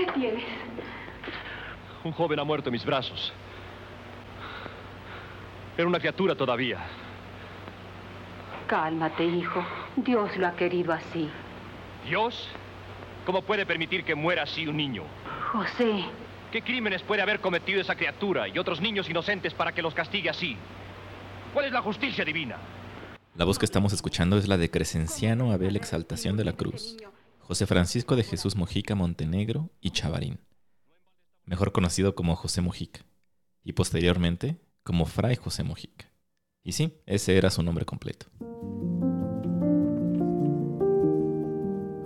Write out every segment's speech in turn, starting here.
¿Qué tienes? Un joven ha muerto en mis brazos. Era una criatura todavía. Cálmate, hijo. Dios lo ha querido así. ¿Dios? ¿Cómo puede permitir que muera así un niño? José. ¿Qué crímenes puede haber cometido esa criatura y otros niños inocentes para que los castigue así? ¿Cuál es la justicia divina? La voz que estamos escuchando es la de Crescenciano Abel Exaltación de la Cruz, José Francisco de Jesús Mojica Montenegro y Chavarín, mejor conocido como José Mojica, y posteriormente como Fray José Mojica. Y sí, ese era su nombre completo.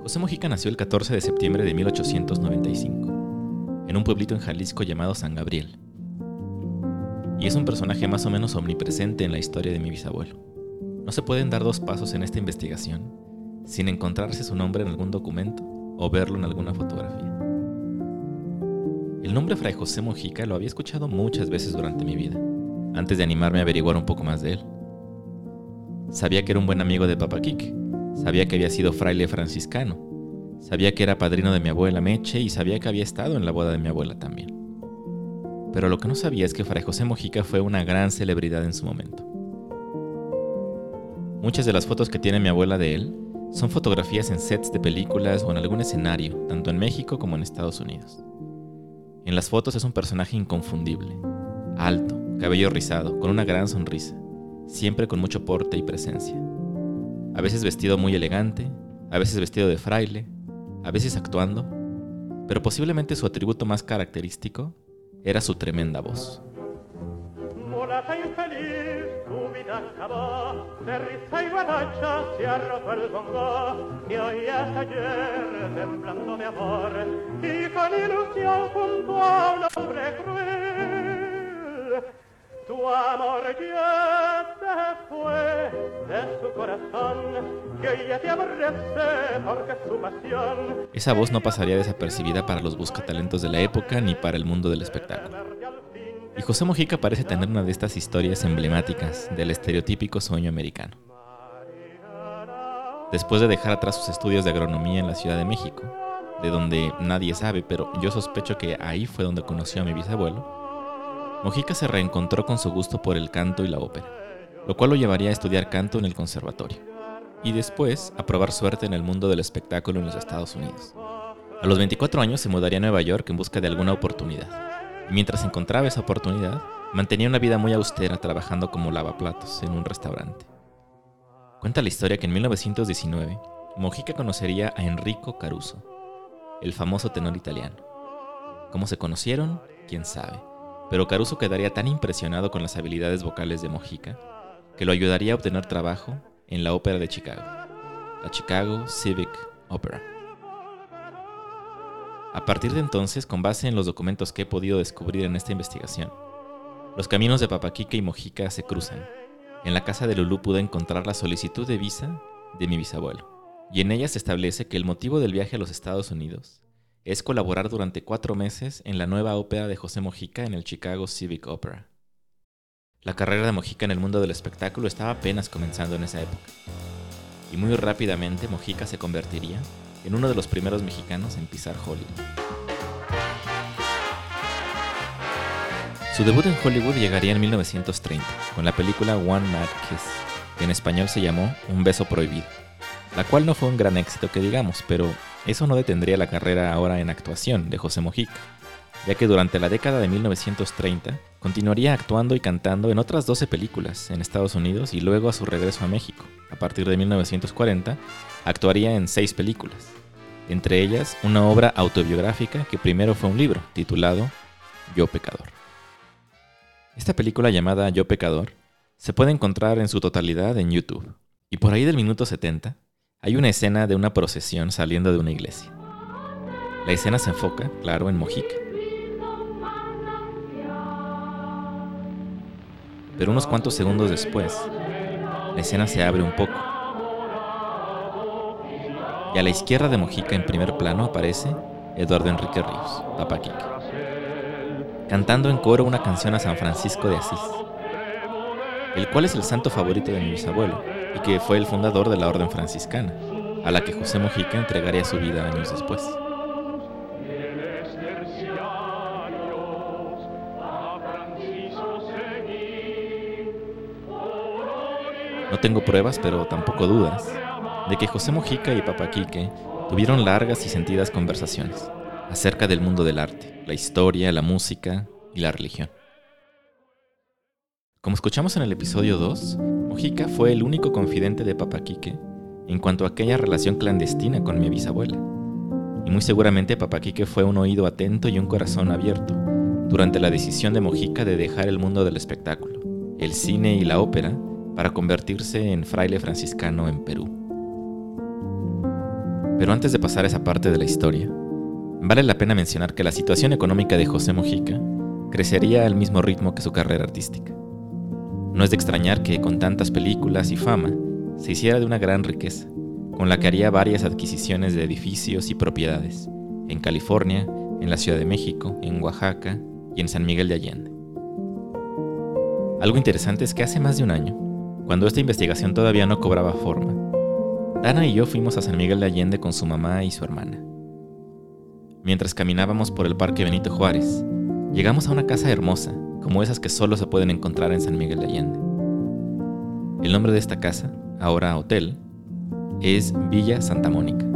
José Mojica nació el 14 de septiembre de 1895, en un pueblito en Jalisco llamado San Gabriel. Y es un personaje más o menos omnipresente en la historia de mi bisabuelo. No se pueden dar dos pasos en esta investigación sin encontrarse su nombre en algún documento o verlo en alguna fotografía. El nombre Fray José Mojica lo había escuchado muchas veces durante mi vida, antes de animarme a averiguar un poco más de él. Sabía que era un buen amigo de Papa Kik, Sabía que había sido fraile franciscano. Sabía que era padrino de mi abuela Meche y sabía que había estado en la boda de mi abuela también. Pero lo que no sabía es que Fray José Mojica fue una gran celebridad en su momento. Muchas de las fotos que tiene mi abuela de él son fotografías en sets de películas o en algún escenario, tanto en México como en Estados Unidos. En las fotos es un personaje inconfundible, alto, cabello rizado, con una gran sonrisa, siempre con mucho porte y presencia a veces vestido muy elegante, a veces vestido de fraile, a veces actuando, pero posiblemente su atributo más característico era su tremenda voz. Acabó, de risa y guaracha se roto el bongo, que oías ayer temblando de amor, y con ilusión junto a un hombre cruel. Tu amor ya se fue de su corazón, que ya te aborrece porque su pasión. Esa voz no pasaría desapercibida para los buscatalentos de la época ni para el mundo del espectáculo. Y José Mojica parece tener una de estas historias emblemáticas del estereotípico sueño americano. Después de dejar atrás sus estudios de agronomía en la Ciudad de México, de donde nadie sabe, pero yo sospecho que ahí fue donde conoció a mi bisabuelo, Mojica se reencontró con su gusto por el canto y la ópera, lo cual lo llevaría a estudiar canto en el conservatorio, y después a probar suerte en el mundo del espectáculo en los Estados Unidos. A los 24 años se mudaría a Nueva York en busca de alguna oportunidad, mientras encontraba esa oportunidad, mantenía una vida muy austera trabajando como lavaplatos en un restaurante. Cuenta la historia que en 1919, Mojica conocería a Enrico Caruso, el famoso tenor italiano. ¿Cómo se conocieron? ¿Quién sabe? pero Caruso quedaría tan impresionado con las habilidades vocales de Mojica que lo ayudaría a obtener trabajo en la ópera de Chicago, la Chicago Civic Opera. A partir de entonces, con base en los documentos que he podido descubrir en esta investigación, los caminos de Papaquique y Mojica se cruzan. En la casa de Lulú pude encontrar la solicitud de visa de mi bisabuelo, y en ella se establece que el motivo del viaje a los Estados Unidos es colaborar durante cuatro meses en la nueva ópera de José Mojica en el Chicago Civic Opera. La carrera de Mojica en el mundo del espectáculo estaba apenas comenzando en esa época, y muy rápidamente Mojica se convertiría en uno de los primeros mexicanos en pisar Hollywood. Su debut en Hollywood llegaría en 1930, con la película One Mad Kiss, que en español se llamó Un beso prohibido, la cual no fue un gran éxito que digamos, pero eso no detendría la carrera ahora en actuación de José Mojica, ya que durante la década de 1930 continuaría actuando y cantando en otras 12 películas en Estados Unidos y luego a su regreso a México. A partir de 1940 actuaría en seis películas, entre ellas una obra autobiográfica que primero fue un libro titulado Yo Pecador. Esta película llamada Yo Pecador se puede encontrar en su totalidad en YouTube, y por ahí del minuto 70 hay una escena de una procesión saliendo de una iglesia. La escena se enfoca, claro, en Mojica. Pero unos cuantos segundos después, la escena se abre un poco. Y a la izquierda de Mojica, en primer plano, aparece Eduardo Enrique Ríos, Papa cantando en coro una canción a San Francisco de Asís, el cual es el santo favorito de mi bisabuelo y que fue el fundador de la orden franciscana, a la que José Mojica entregaría su vida años después. No tengo pruebas, pero tampoco dudas, de que José Mojica y Papa Quique tuvieron largas y sentidas conversaciones acerca del mundo del arte, la historia, la música y la religión. Como escuchamos en el episodio 2, Mojica fue el único confidente de Papa Quique en cuanto a aquella relación clandestina con mi bisabuela. Y muy seguramente Papa Quique fue un oído atento y un corazón abierto durante la decisión de Mojica de dejar el mundo del espectáculo, el cine y la ópera para convertirse en fraile franciscano en Perú. Pero antes de pasar a esa parte de la historia, vale la pena mencionar que la situación económica de José Mojica crecería al mismo ritmo que su carrera artística. No es de extrañar que con tantas películas y fama se hiciera de una gran riqueza, con la que haría varias adquisiciones de edificios y propiedades, en California, en la Ciudad de México, en Oaxaca y en San Miguel de Allende. Algo interesante es que hace más de un año, cuando esta investigación todavía no cobraba forma, Dana y yo fuimos a San Miguel de Allende con su mamá y su hermana. Mientras caminábamos por el Parque Benito Juárez, llegamos a una casa hermosa, como esas que solo se pueden encontrar en San Miguel de Allende. El nombre de esta casa, ahora hotel, es Villa Santa Mónica.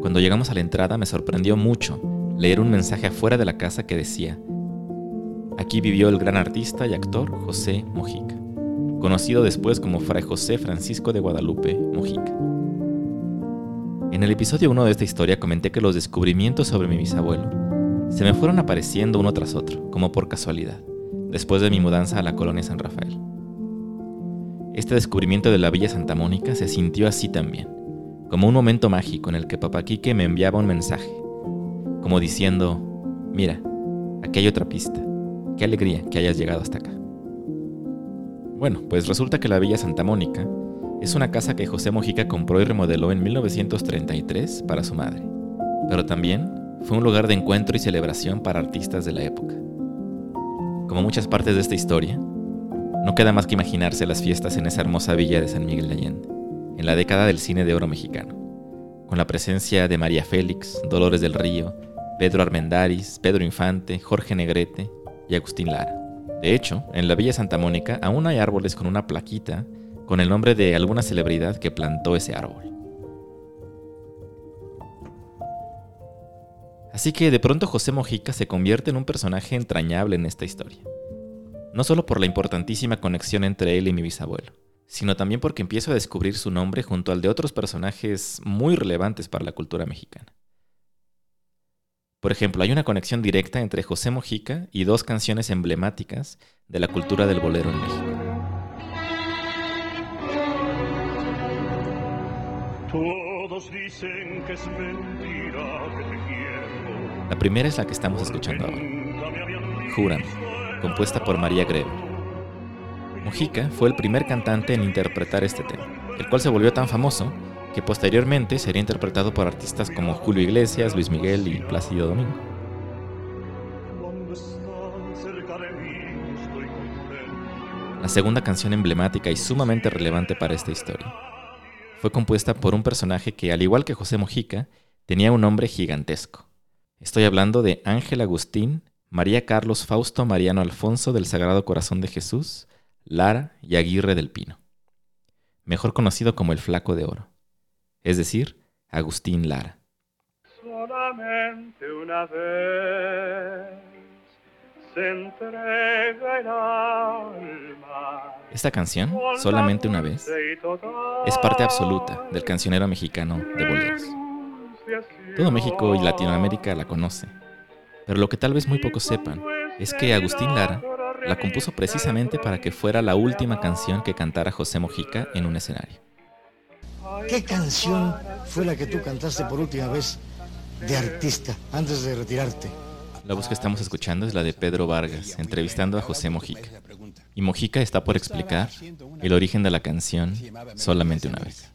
Cuando llegamos a la entrada me sorprendió mucho leer un mensaje afuera de la casa que decía, aquí vivió el gran artista y actor José Mojica, conocido después como Fray José Francisco de Guadalupe Mojica. En el episodio 1 de esta historia comenté que los descubrimientos sobre mi bisabuelo se me fueron apareciendo uno tras otro, como por casualidad, después de mi mudanza a la colonia San Rafael. Este descubrimiento de la Villa Santa Mónica se sintió así también, como un momento mágico en el que Papá Quique me enviaba un mensaje, como diciendo, mira, aquí hay otra pista, qué alegría que hayas llegado hasta acá. Bueno, pues resulta que la Villa Santa Mónica es una casa que José Mojica compró y remodeló en 1933 para su madre, pero también fue un lugar de encuentro y celebración para artistas de la época. Como muchas partes de esta historia, no queda más que imaginarse las fiestas en esa hermosa villa de San Miguel de Allende, en la década del cine de oro mexicano, con la presencia de María Félix, Dolores del Río, Pedro Armendáriz, Pedro Infante, Jorge Negrete y Agustín Lara. De hecho, en la Villa Santa Mónica aún hay árboles con una plaquita con el nombre de alguna celebridad que plantó ese árbol. Así que de pronto José Mojica se convierte en un personaje entrañable en esta historia no solo por la importantísima conexión entre él y mi bisabuelo, sino también porque empiezo a descubrir su nombre junto al de otros personajes muy relevantes para la cultura mexicana. Por ejemplo, hay una conexión directa entre José Mojica y dos canciones emblemáticas de la cultura del bolero en México. La primera es la que estamos escuchando ahora. Júrame compuesta por María Greve. Mujica fue el primer cantante en interpretar este tema, el cual se volvió tan famoso que posteriormente sería interpretado por artistas como Julio Iglesias, Luis Miguel y Plácido Domingo. La segunda canción emblemática y sumamente relevante para esta historia fue compuesta por un personaje que, al igual que José Mojica, tenía un nombre gigantesco. Estoy hablando de Ángel Agustín María Carlos Fausto Mariano Alfonso del Sagrado Corazón de Jesús, Lara y Aguirre del Pino, mejor conocido como el Flaco de Oro, es decir, Agustín Lara. Solamente una vez se entrega el alma. Esta canción, Solamente una vez, es parte absoluta del cancionero mexicano de boleros. Todo México y Latinoamérica la conoce pero lo que tal vez muy pocos sepan es que Agustín Lara la compuso precisamente para que fuera la última canción que cantara José Mojica en un escenario. ¿Qué canción fue la que tú cantaste por última vez de artista antes de retirarte? La voz que estamos escuchando es la de Pedro Vargas, entrevistando a José Mojica. Y Mojica está por explicar el origen de la canción solamente una vez.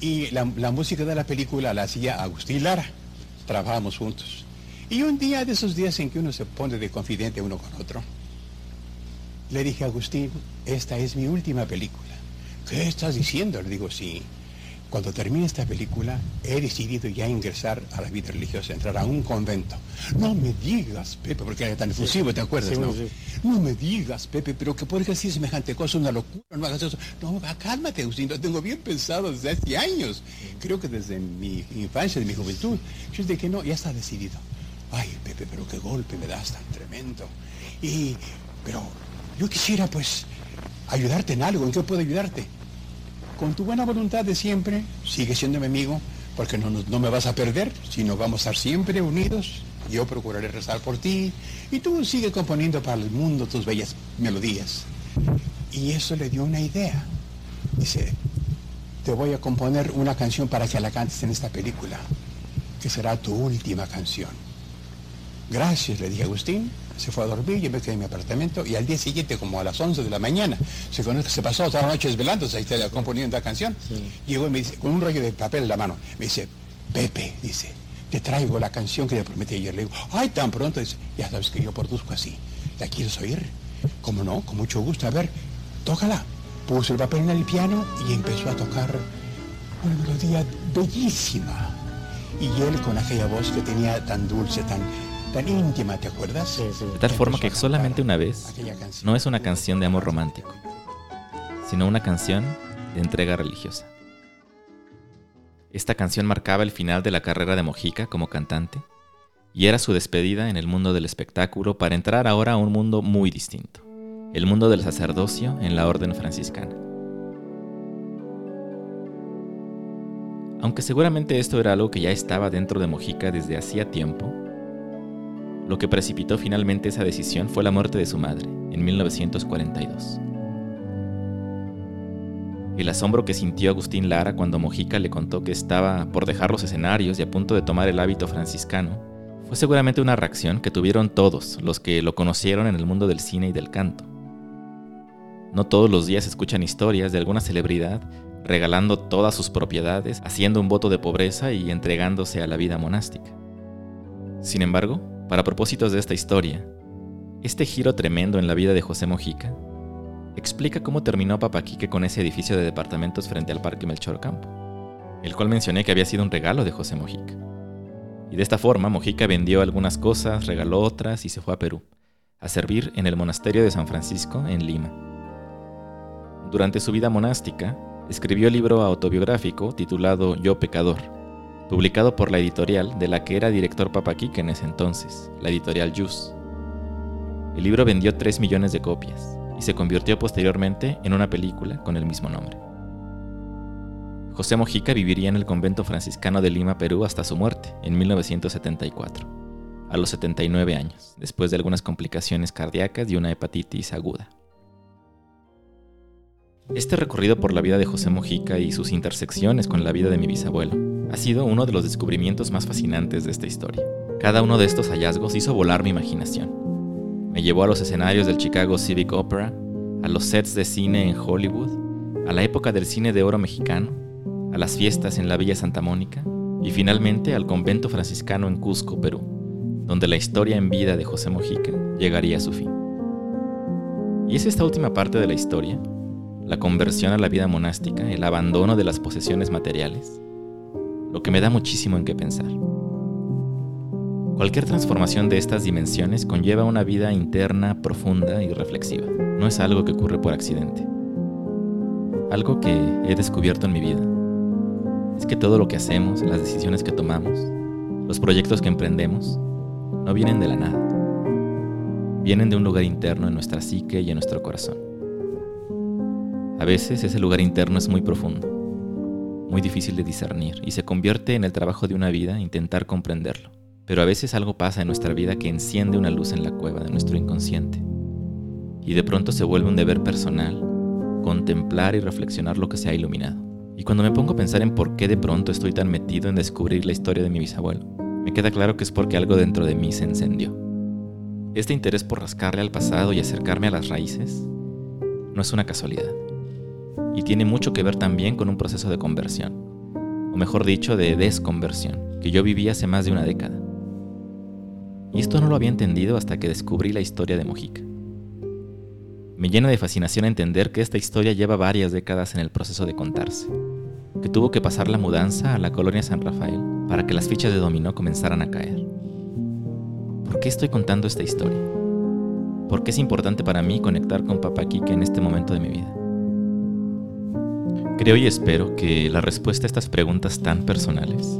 Y la, la música de la película la hacía Agustín Lara. Trabajamos juntos. Y un día de esos días en que uno se pone de confidente uno con otro, le dije a Agustín, esta es mi última película. ¿Qué estás diciendo? Le digo, sí. Cuando termine esta película, he decidido ya ingresar a la vida religiosa, entrar a un convento. No me digas, Pepe, porque era tan efusivo, ¿te acuerdas? Sí, no? sí. no me digas, Pepe, pero que puedes decir semejante cosa, una locura, no hagas eso. No, cálmate, Agustín, lo tengo bien pensado desde hace años. Creo que desde mi infancia, de mi juventud. Yo de que no, ya está decidido. Ay, Pepe, pero qué golpe me das tan tremendo. Y, pero yo quisiera, pues, ayudarte en algo. ¿En qué puedo ayudarte? Con tu buena voluntad de siempre, sigue siendo mi amigo, porque no, no me vas a perder, sino vamos a estar siempre unidos. Yo procuraré rezar por ti y tú sigue componiendo para el mundo tus bellas melodías. Y eso le dio una idea. Dice, te voy a componer una canción para que la cantes en esta película, que será tu última canción. Gracias, le dije a Agustín. Se fue a dormir, yo me quedé en mi apartamento y al día siguiente, como a las 11 de la mañana, se, conoce, se pasó toda la noche desvelándose, ahí está componiendo la canción. Llegó y me dice, con un rollo de papel en la mano, me dice, Pepe, dice, te traigo la canción que te prometí ayer. Le digo, ay, tan pronto, dice, ya sabes que yo produzco así. ¿La quieres oír? ¿Cómo no? Con mucho gusto. A ver, tócala. Puso el papel en el piano y empezó a tocar una melodía bellísima. Y él con aquella voz que tenía tan dulce, tan, tan íntima, ¿te acuerdas? Sí, sí. De tal forma que solamente una vez aquella canción. no es una canción de amor romántico, sino una canción de entrega religiosa. Esta canción marcaba el final de la carrera de Mojica como cantante y era su despedida en el mundo del espectáculo para entrar ahora a un mundo muy distinto, el mundo del sacerdocio en la orden franciscana. Aunque seguramente esto era algo que ya estaba dentro de Mojica desde hacía tiempo, lo que precipitó finalmente esa decisión fue la muerte de su madre, en 1942. El asombro que sintió Agustín Lara cuando Mojica le contó que estaba por dejar los escenarios y a punto de tomar el hábito franciscano fue seguramente una reacción que tuvieron todos los que lo conocieron en el mundo del cine y del canto. No todos los días escuchan historias de alguna celebridad regalando todas sus propiedades, haciendo un voto de pobreza y entregándose a la vida monástica. Sin embargo, para propósitos de esta historia, este giro tremendo en la vida de José Mojica explica cómo terminó Papaquique con ese edificio de departamentos frente al Parque Melchor Campo, el cual mencioné que había sido un regalo de José Mojica. Y de esta forma, Mojica vendió algunas cosas, regaló otras y se fue a Perú, a servir en el monasterio de San Francisco en Lima. Durante su vida monástica, escribió el libro autobiográfico titulado Yo Pecador, publicado por la editorial de la que era director Papaquique en ese entonces, la editorial Jus. El libro vendió 3 millones de copias y se convirtió posteriormente en una película con el mismo nombre. José Mojica viviría en el convento franciscano de Lima, Perú, hasta su muerte, en 1974, a los 79 años, después de algunas complicaciones cardíacas y una hepatitis aguda. Este recorrido por la vida de José Mojica y sus intersecciones con la vida de mi bisabuelo ha sido uno de los descubrimientos más fascinantes de esta historia. Cada uno de estos hallazgos hizo volar mi imaginación. Me llevó a los escenarios del Chicago Civic Opera, a los sets de cine en Hollywood, a la época del cine de oro mexicano, a las fiestas en la Villa Santa Mónica y finalmente al convento franciscano en Cusco, Perú, donde la historia en vida de José Mojica llegaría a su fin. Y es esta última parte de la historia, la conversión a la vida monástica, el abandono de las posesiones materiales, lo que me da muchísimo en qué pensar. Cualquier transformación de estas dimensiones conlleva una vida interna, profunda y reflexiva. No es algo que ocurre por accidente. Algo que he descubierto en mi vida es que todo lo que hacemos, las decisiones que tomamos, los proyectos que emprendemos, no vienen de la nada. Vienen de un lugar interno en nuestra psique y en nuestro corazón. A veces ese lugar interno es muy profundo, muy difícil de discernir y se convierte en el trabajo de una vida intentar comprenderlo. Pero a veces algo pasa en nuestra vida que enciende una luz en la cueva de nuestro inconsciente. Y de pronto se vuelve un deber personal contemplar y reflexionar lo que se ha iluminado. Y cuando me pongo a pensar en por qué de pronto estoy tan metido en descubrir la historia de mi bisabuelo, me queda claro que es porque algo dentro de mí se encendió. Este interés por rascarle al pasado y acercarme a las raíces no es una casualidad. Y tiene mucho que ver también con un proceso de conversión, o mejor dicho, de desconversión, que yo viví hace más de una década. Y esto no lo había entendido hasta que descubrí la historia de Mojica. Me llena de fascinación entender que esta historia lleva varias décadas en el proceso de contarse. que tuvo que pasar la mudanza a la colonia San Rafael para que las fichas de dominó comenzaran a caer. ¿Por qué estoy contando esta historia? ¿Por qué es importante para mí conectar con Papá Kike en este momento de mi vida? Creo y espero que la respuesta a estas preguntas tan personales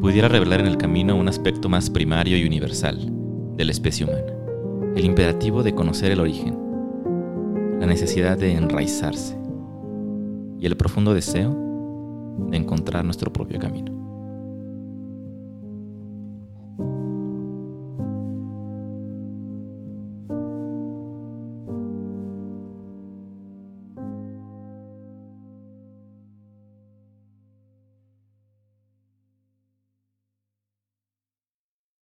pudiera revelar en el camino un aspecto más primario y universal de la especie humana, el imperativo de conocer el origen, la necesidad de enraizarse y el profundo deseo de encontrar nuestro propio camino.